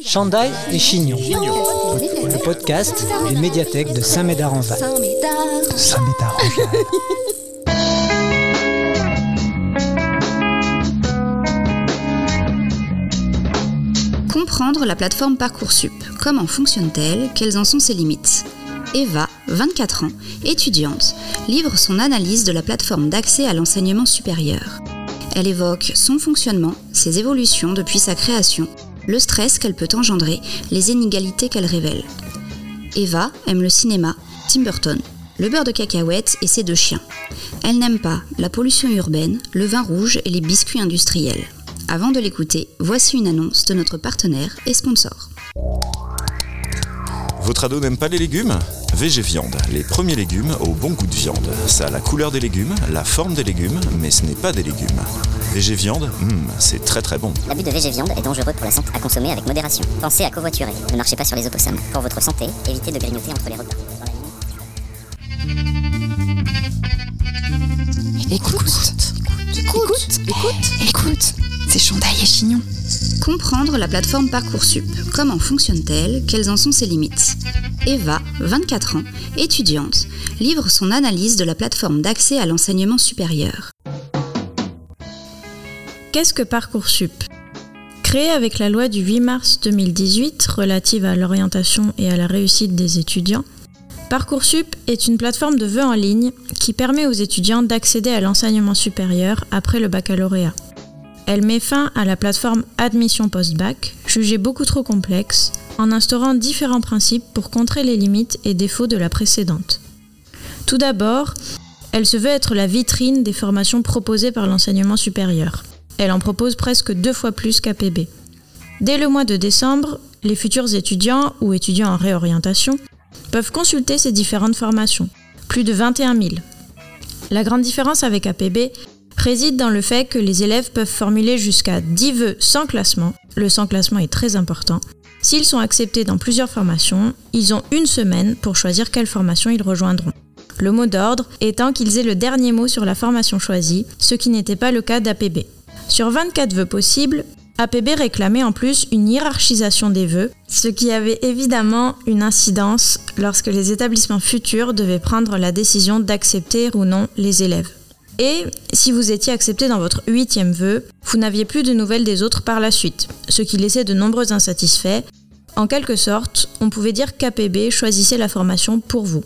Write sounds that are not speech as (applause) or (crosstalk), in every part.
Chandail et Chignon, le podcast des médiathèques de Saint-Médard-en-Val. Saint-Médard-en-Val. Comprendre la plateforme Parcoursup. Comment fonctionne-t-elle Quelles en sont ses limites? Eva, 24 ans, étudiante, livre son analyse de la plateforme d'accès à l'enseignement supérieur. Elle évoque son fonctionnement, ses évolutions depuis sa création, le stress qu'elle peut engendrer, les inégalités qu'elle révèle. Eva aime le cinéma, Tim Burton, le beurre de cacahuètes et ses deux chiens. Elle n'aime pas la pollution urbaine, le vin rouge et les biscuits industriels. Avant de l'écouter, voici une annonce de notre partenaire et sponsor. Votre ado n'aime pas les légumes VG Viande, les premiers légumes au bon goût de viande. Ça a la couleur des légumes, la forme des légumes, mais ce n'est pas des légumes. VG Viande, hmm, c'est très très bon. L'abus de VG Viande est dangereux pour la santé, à consommer avec modération. Pensez à covoiturer, ne marchez pas sur les opossums. Pour votre santé, évitez de grignoter entre les repas. Écoute, écoute, écoute, écoute, c'est Chandail et Chignon. Comprendre la plateforme Parcoursup. Comment fonctionne-t-elle Quelles en sont ses limites Eva, 24 ans, étudiante, livre son analyse de la plateforme d'accès à l'enseignement supérieur. Qu'est-ce que Parcoursup? Créé avec la loi du 8 mars 2018 relative à l'orientation et à la réussite des étudiants, Parcoursup est une plateforme de vœux en ligne qui permet aux étudiants d'accéder à l'enseignement supérieur après le baccalauréat. Elle met fin à la plateforme Admission Post-Bac, jugée beaucoup trop complexe, en instaurant différents principes pour contrer les limites et défauts de la précédente. Tout d'abord, elle se veut être la vitrine des formations proposées par l'enseignement supérieur. Elle en propose presque deux fois plus qu'APB. Dès le mois de décembre, les futurs étudiants ou étudiants en réorientation peuvent consulter ces différentes formations, plus de 21 000. La grande différence avec APB réside dans le fait que les élèves peuvent formuler jusqu'à 10 vœux sans classement, le sans classement est très important. S'ils sont acceptés dans plusieurs formations, ils ont une semaine pour choisir quelle formation ils rejoindront. Le mot d'ordre étant qu'ils aient le dernier mot sur la formation choisie, ce qui n'était pas le cas d'APB. Sur 24 vœux possibles, APB réclamait en plus une hiérarchisation des vœux, ce qui avait évidemment une incidence lorsque les établissements futurs devaient prendre la décision d'accepter ou non les élèves. Et si vous étiez accepté dans votre huitième vœu, vous n'aviez plus de nouvelles des autres par la suite, ce qui laissait de nombreux insatisfaits. En quelque sorte, on pouvait dire qu'APB choisissait la formation pour vous.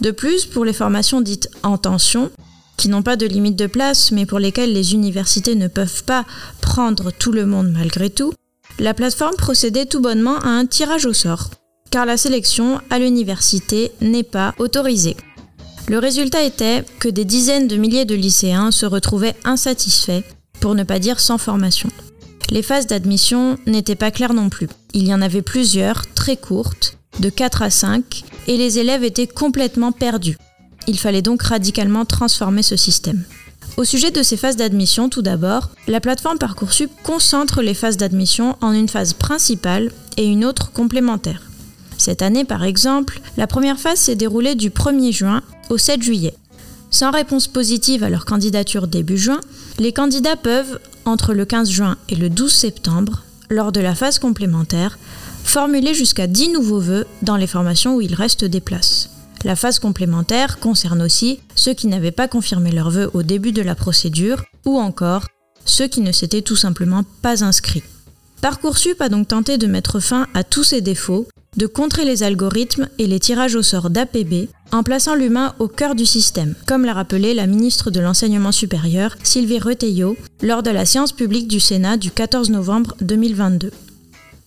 De plus, pour les formations dites en tension, qui n'ont pas de limite de place, mais pour lesquelles les universités ne peuvent pas prendre tout le monde malgré tout, la plateforme procédait tout bonnement à un tirage au sort, car la sélection à l'université n'est pas autorisée. Le résultat était que des dizaines de milliers de lycéens se retrouvaient insatisfaits, pour ne pas dire sans formation. Les phases d'admission n'étaient pas claires non plus. Il y en avait plusieurs, très courtes, de 4 à 5, et les élèves étaient complètement perdus. Il fallait donc radicalement transformer ce système. Au sujet de ces phases d'admission, tout d'abord, la plateforme Parcoursup concentre les phases d'admission en une phase principale et une autre complémentaire. Cette année, par exemple, la première phase s'est déroulée du 1er juin au 7 juillet. Sans réponse positive à leur candidature début juin, les candidats peuvent, entre le 15 juin et le 12 septembre, lors de la phase complémentaire, formuler jusqu'à 10 nouveaux vœux dans les formations où il reste des places. La phase complémentaire concerne aussi ceux qui n'avaient pas confirmé leurs vœux au début de la procédure ou encore ceux qui ne s'étaient tout simplement pas inscrits. Parcoursup a donc tenté de mettre fin à tous ces défauts de contrer les algorithmes et les tirages au sort d'APB en plaçant l'humain au cœur du système, comme l'a rappelé la ministre de l'Enseignement supérieur, Sylvie Reteillot, lors de la séance publique du Sénat du 14 novembre 2022.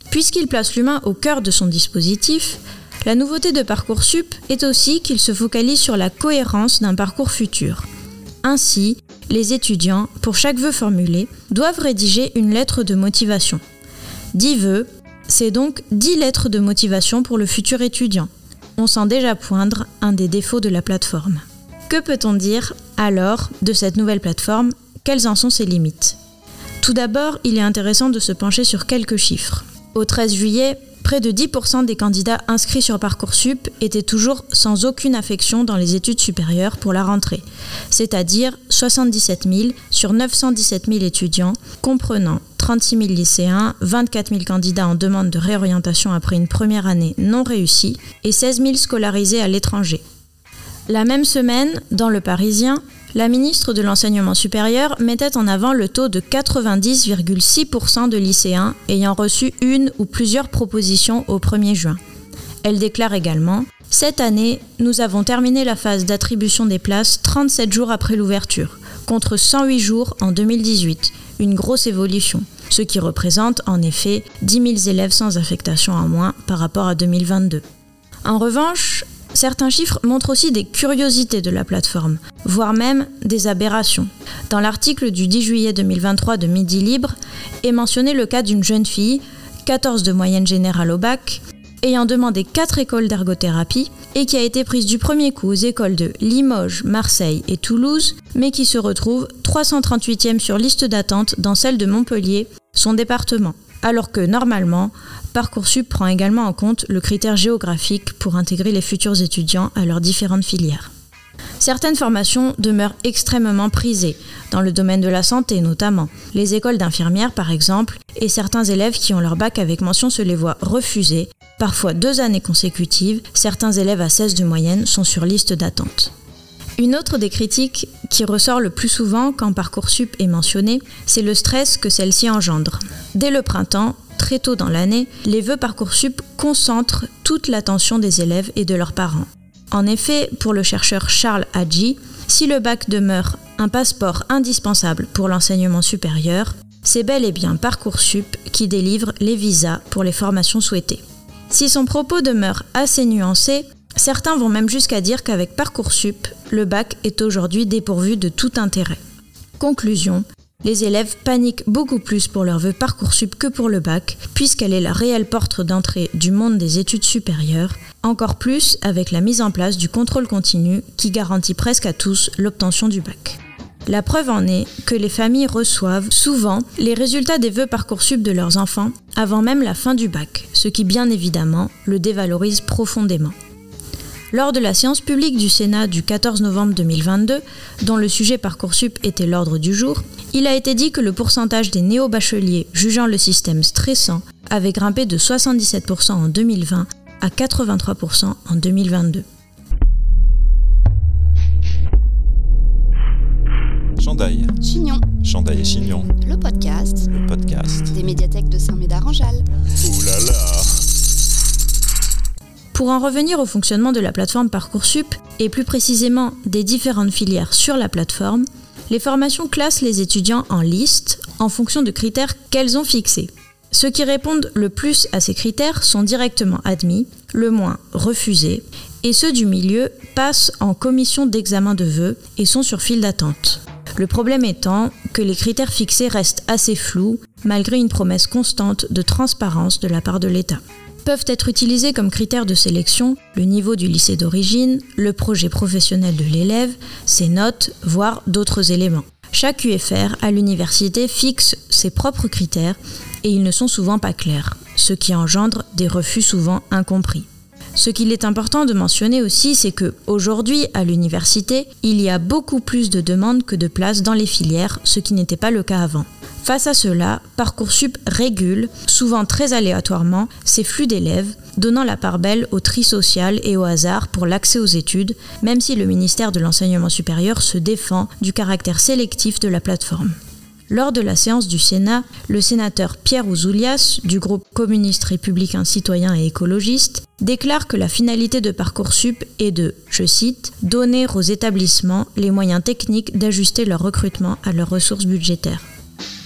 Puisqu'il place l'humain au cœur de son dispositif, la nouveauté de Parcoursup est aussi qu'il se focalise sur la cohérence d'un parcours futur. Ainsi, les étudiants, pour chaque vœu formulé, doivent rédiger une lettre de motivation. 10 vœux, c'est donc 10 lettres de motivation pour le futur étudiant. On sent déjà poindre un des défauts de la plateforme. Que peut-on dire alors de cette nouvelle plateforme? Quelles en sont ses limites? Tout d'abord, il est intéressant de se pencher sur quelques chiffres. Au 13 juillet, près de 10% des candidats inscrits sur Parcoursup étaient toujours sans aucune affection dans les études supérieures pour la rentrée, c'est-à-dire 77 000 sur 917 000 étudiants, comprenant 36 000 lycéens, 24 000 candidats en demande de réorientation après une première année non réussie et 16 000 scolarisés à l'étranger. La même semaine, dans Le Parisien, la ministre de l'Enseignement supérieur mettait en avant le taux de 90,6% de lycéens ayant reçu une ou plusieurs propositions au 1er juin. Elle déclare également Cette année, nous avons terminé la phase d'attribution des places 37 jours après l'ouverture, contre 108 jours en 2018, une grosse évolution, ce qui représente en effet 10 000 élèves sans affectation en moins par rapport à 2022. En revanche, Certains chiffres montrent aussi des curiosités de la plateforme, voire même des aberrations. Dans l'article du 10 juillet 2023 de Midi Libre est mentionné le cas d'une jeune fille, 14 de moyenne générale au bac, ayant demandé 4 écoles d'ergothérapie et qui a été prise du premier coup aux écoles de Limoges, Marseille et Toulouse, mais qui se retrouve 338e sur liste d'attente dans celle de Montpellier, son département alors que normalement, Parcoursup prend également en compte le critère géographique pour intégrer les futurs étudiants à leurs différentes filières. Certaines formations demeurent extrêmement prisées, dans le domaine de la santé notamment. Les écoles d'infirmières par exemple, et certains élèves qui ont leur bac avec mention se les voient refuser, parfois deux années consécutives, certains élèves à 16 de moyenne sont sur liste d'attente. Une autre des critiques qui ressort le plus souvent quand Parcoursup est mentionné, c'est le stress que celle-ci engendre. Dès le printemps, très tôt dans l'année, les vœux Parcoursup concentrent toute l'attention des élèves et de leurs parents. En effet, pour le chercheur Charles Hadji, si le bac demeure un passeport indispensable pour l'enseignement supérieur, c'est bel et bien Parcoursup qui délivre les visas pour les formations souhaitées. Si son propos demeure assez nuancé, Certains vont même jusqu'à dire qu'avec Parcoursup, le bac est aujourd'hui dépourvu de tout intérêt. Conclusion, les élèves paniquent beaucoup plus pour leur vœu Parcoursup que pour le bac, puisqu'elle est la réelle porte d'entrée du monde des études supérieures, encore plus avec la mise en place du contrôle continu qui garantit presque à tous l'obtention du bac. La preuve en est que les familles reçoivent souvent les résultats des vœux Parcoursup de leurs enfants avant même la fin du bac, ce qui bien évidemment le dévalorise profondément. Lors de la séance publique du Sénat du 14 novembre 2022, dont le sujet Parcoursup était l'ordre du jour, il a été dit que le pourcentage des néo-bacheliers jugeant le système stressant avait grimpé de 77% en 2020 à 83% en 2022. Chandail. Chignon. Chandail et Chignon. Le podcast. Le podcast. Des médiathèques de Saint-Médard-en-Jalles. Ouh là là pour en revenir au fonctionnement de la plateforme Parcoursup, et plus précisément des différentes filières sur la plateforme, les formations classent les étudiants en liste en fonction de critères qu'elles ont fixés. Ceux qui répondent le plus à ces critères sont directement admis, le moins refusés, et ceux du milieu passent en commission d'examen de vœux et sont sur file d'attente. Le problème étant que les critères fixés restent assez flous malgré une promesse constante de transparence de la part de l'État peuvent être utilisés comme critères de sélection le niveau du lycée d'origine, le projet professionnel de l'élève, ses notes, voire d'autres éléments. Chaque UFR à l'université fixe ses propres critères et ils ne sont souvent pas clairs, ce qui engendre des refus souvent incompris. Ce qu'il est important de mentionner aussi, c'est que aujourd'hui à l'université, il y a beaucoup plus de demandes que de places dans les filières, ce qui n'était pas le cas avant. Face à cela, Parcoursup régule, souvent très aléatoirement, ces flux d'élèves, donnant la part belle au tri social et au hasard pour l'accès aux études, même si le ministère de l'Enseignement supérieur se défend du caractère sélectif de la plateforme. Lors de la séance du Sénat, le sénateur Pierre Ouzoulias, du groupe communiste républicain citoyen et écologiste, déclare que la finalité de Parcoursup est de, je cite, donner aux établissements les moyens techniques d'ajuster leur recrutement à leurs ressources budgétaires.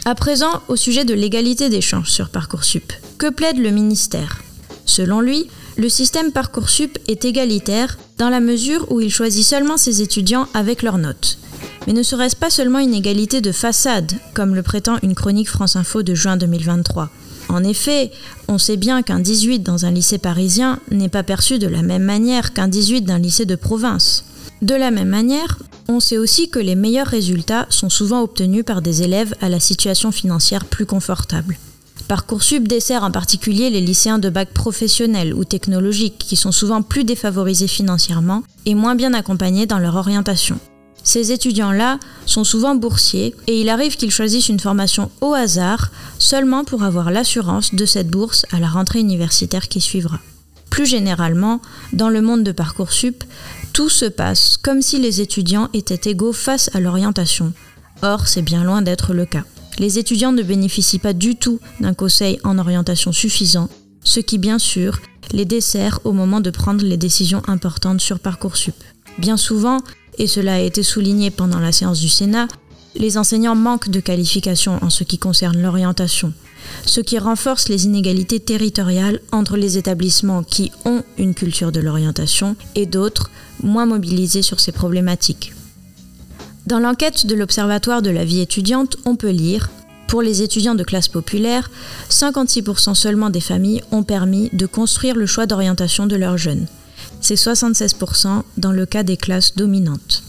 À présent, au sujet de l'égalité des chances sur Parcoursup. Que plaide le ministère? Selon lui, le système Parcoursup est égalitaire dans la mesure où il choisit seulement ses étudiants avec leurs notes. Mais ne serait-ce pas seulement une égalité de façade, comme le prétend une chronique France Info de juin 2023 En effet, on sait bien qu'un 18 dans un lycée parisien n'est pas perçu de la même manière qu'un 18 d'un lycée de province. De la même manière, on sait aussi que les meilleurs résultats sont souvent obtenus par des élèves à la situation financière plus confortable. Parcoursup dessert en particulier les lycéens de bac professionnel ou technologique qui sont souvent plus défavorisés financièrement et moins bien accompagnés dans leur orientation. Ces étudiants-là sont souvent boursiers et il arrive qu'ils choisissent une formation au hasard seulement pour avoir l'assurance de cette bourse à la rentrée universitaire qui suivra. Plus généralement, dans le monde de Parcoursup, tout se passe comme si les étudiants étaient égaux face à l'orientation. Or, c'est bien loin d'être le cas. Les étudiants ne bénéficient pas du tout d'un conseil en orientation suffisant, ce qui bien sûr les dessert au moment de prendre les décisions importantes sur Parcoursup. Bien souvent, et cela a été souligné pendant la séance du Sénat, les enseignants manquent de qualifications en ce qui concerne l'orientation, ce qui renforce les inégalités territoriales entre les établissements qui ont une culture de l'orientation et d'autres moins mobilisés sur ces problématiques. Dans l'enquête de l'Observatoire de la vie étudiante, on peut lire pour les étudiants de classe populaire, 56% seulement des familles ont permis de construire le choix d'orientation de leurs jeunes c'est 76% dans le cas des classes dominantes.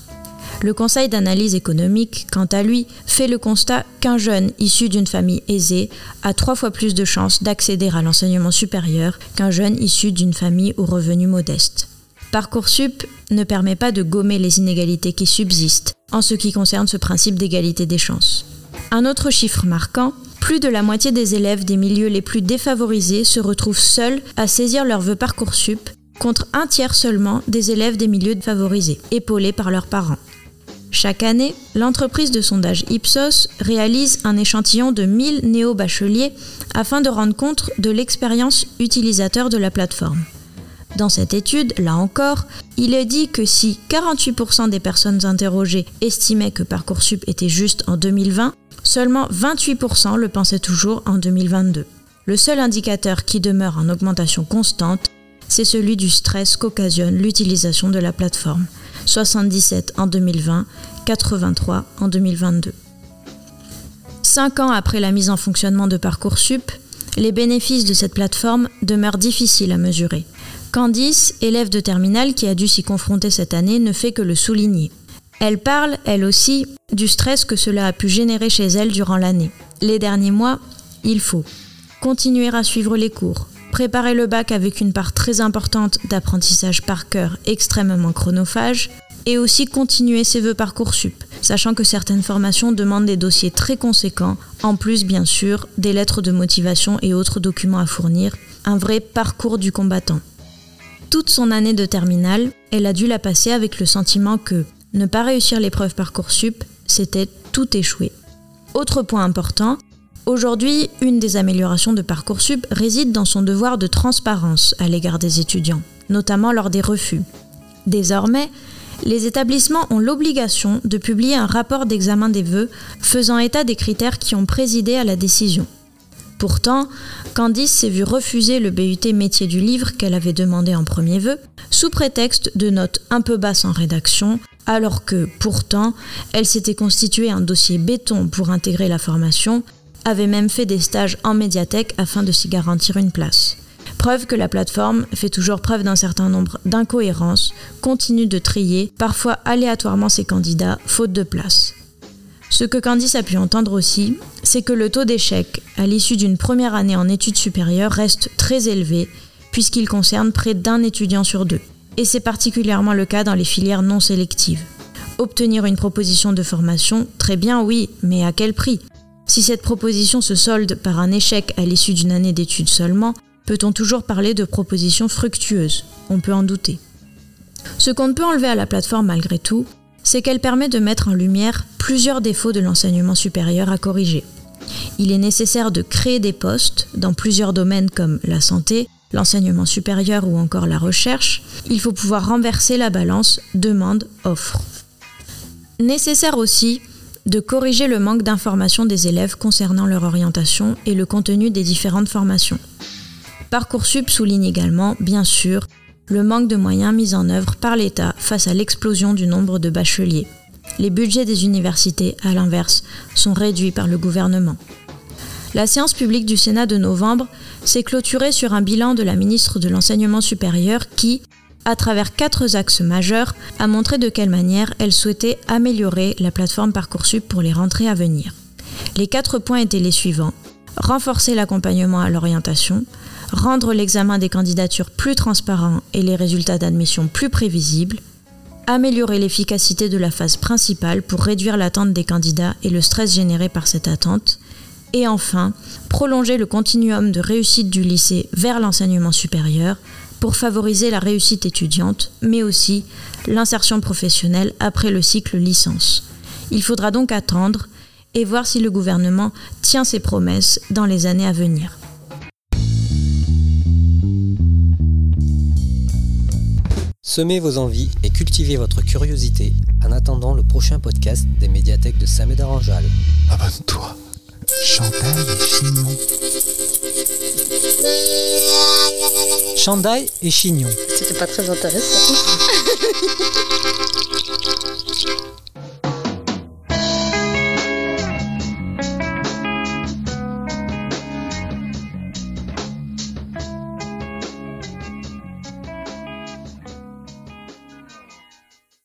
Le Conseil d'analyse économique, quant à lui, fait le constat qu'un jeune issu d'une famille aisée a trois fois plus de chances d'accéder à l'enseignement supérieur qu'un jeune issu d'une famille aux revenus modestes. Parcoursup ne permet pas de gommer les inégalités qui subsistent en ce qui concerne ce principe d'égalité des chances. Un autre chiffre marquant, plus de la moitié des élèves des milieux les plus défavorisés se retrouvent seuls à saisir leur vœu Parcoursup contre un tiers seulement des élèves des milieux favorisés, épaulés par leurs parents. Chaque année, l'entreprise de sondage Ipsos réalise un échantillon de 1000 néo-bacheliers afin de rendre compte de l'expérience utilisateur de la plateforme. Dans cette étude, là encore, il est dit que si 48% des personnes interrogées estimaient que Parcoursup était juste en 2020, seulement 28% le pensaient toujours en 2022. Le seul indicateur qui demeure en augmentation constante c'est celui du stress qu'occasionne l'utilisation de la plateforme. 77 en 2020, 83 en 2022. Cinq ans après la mise en fonctionnement de Parcoursup, les bénéfices de cette plateforme demeurent difficiles à mesurer. Candice, élève de terminale qui a dû s'y confronter cette année, ne fait que le souligner. Elle parle, elle aussi, du stress que cela a pu générer chez elle durant l'année. Les derniers mois, il faut continuer à suivre les cours, préparer le bac avec une part très importante d'apprentissage par cœur extrêmement chronophage, et aussi continuer ses vœux Parcoursup, sachant que certaines formations demandent des dossiers très conséquents, en plus bien sûr des lettres de motivation et autres documents à fournir, un vrai parcours du combattant. Toute son année de terminale, elle a dû la passer avec le sentiment que ne pas réussir l'épreuve Parcoursup, c'était tout échouer. Autre point important, Aujourd'hui, une des améliorations de Parcoursup réside dans son devoir de transparence à l'égard des étudiants, notamment lors des refus. Désormais, les établissements ont l'obligation de publier un rapport d'examen des vœux faisant état des critères qui ont présidé à la décision. Pourtant, Candice s'est vue refuser le BUT métier du livre qu'elle avait demandé en premier vœu, sous prétexte de notes un peu basses en rédaction, alors que, pourtant, elle s'était constitué un dossier béton pour intégrer la formation avait même fait des stages en médiathèque afin de s'y garantir une place. Que la plateforme fait toujours preuve d'un certain nombre d'incohérences, continue de trier, parfois aléatoirement ses candidats, faute de place. Ce que Candice a pu entendre aussi, c'est que le taux d'échec à l'issue d'une première année en études supérieures reste très élevé, puisqu'il concerne près d'un étudiant sur deux. Et c'est particulièrement le cas dans les filières non sélectives. Obtenir une proposition de formation, très bien oui, mais à quel prix? Si cette proposition se solde par un échec à l'issue d'une année d'études seulement, peut-on toujours parler de proposition fructueuse On peut en douter. Ce qu'on ne peut enlever à la plateforme malgré tout, c'est qu'elle permet de mettre en lumière plusieurs défauts de l'enseignement supérieur à corriger. Il est nécessaire de créer des postes dans plusieurs domaines comme la santé, l'enseignement supérieur ou encore la recherche. Il faut pouvoir renverser la balance demande-offre. Nécessaire aussi de corriger le manque d'information des élèves concernant leur orientation et le contenu des différentes formations. Parcoursup souligne également, bien sûr, le manque de moyens mis en œuvre par l'État face à l'explosion du nombre de bacheliers. Les budgets des universités, à l'inverse, sont réduits par le gouvernement. La séance publique du Sénat de novembre s'est clôturée sur un bilan de la ministre de l'Enseignement supérieur qui, à travers quatre axes majeurs, a montré de quelle manière elle souhaitait améliorer la plateforme Parcoursup pour les rentrées à venir. Les quatre points étaient les suivants. Renforcer l'accompagnement à l'orientation, rendre l'examen des candidatures plus transparent et les résultats d'admission plus prévisibles, améliorer l'efficacité de la phase principale pour réduire l'attente des candidats et le stress généré par cette attente. Et enfin, prolonger le continuum de réussite du lycée vers l'enseignement supérieur pour favoriser la réussite étudiante, mais aussi l'insertion professionnelle après le cycle licence. Il faudra donc attendre et voir si le gouvernement tient ses promesses dans les années à venir. Semez vos envies et cultivez votre curiosité en attendant le prochain podcast des médiathèques de Saint-Médard en Abonne-toi. Chandail et chignon. Chandail et chignon. C'était pas très intéressant. (laughs)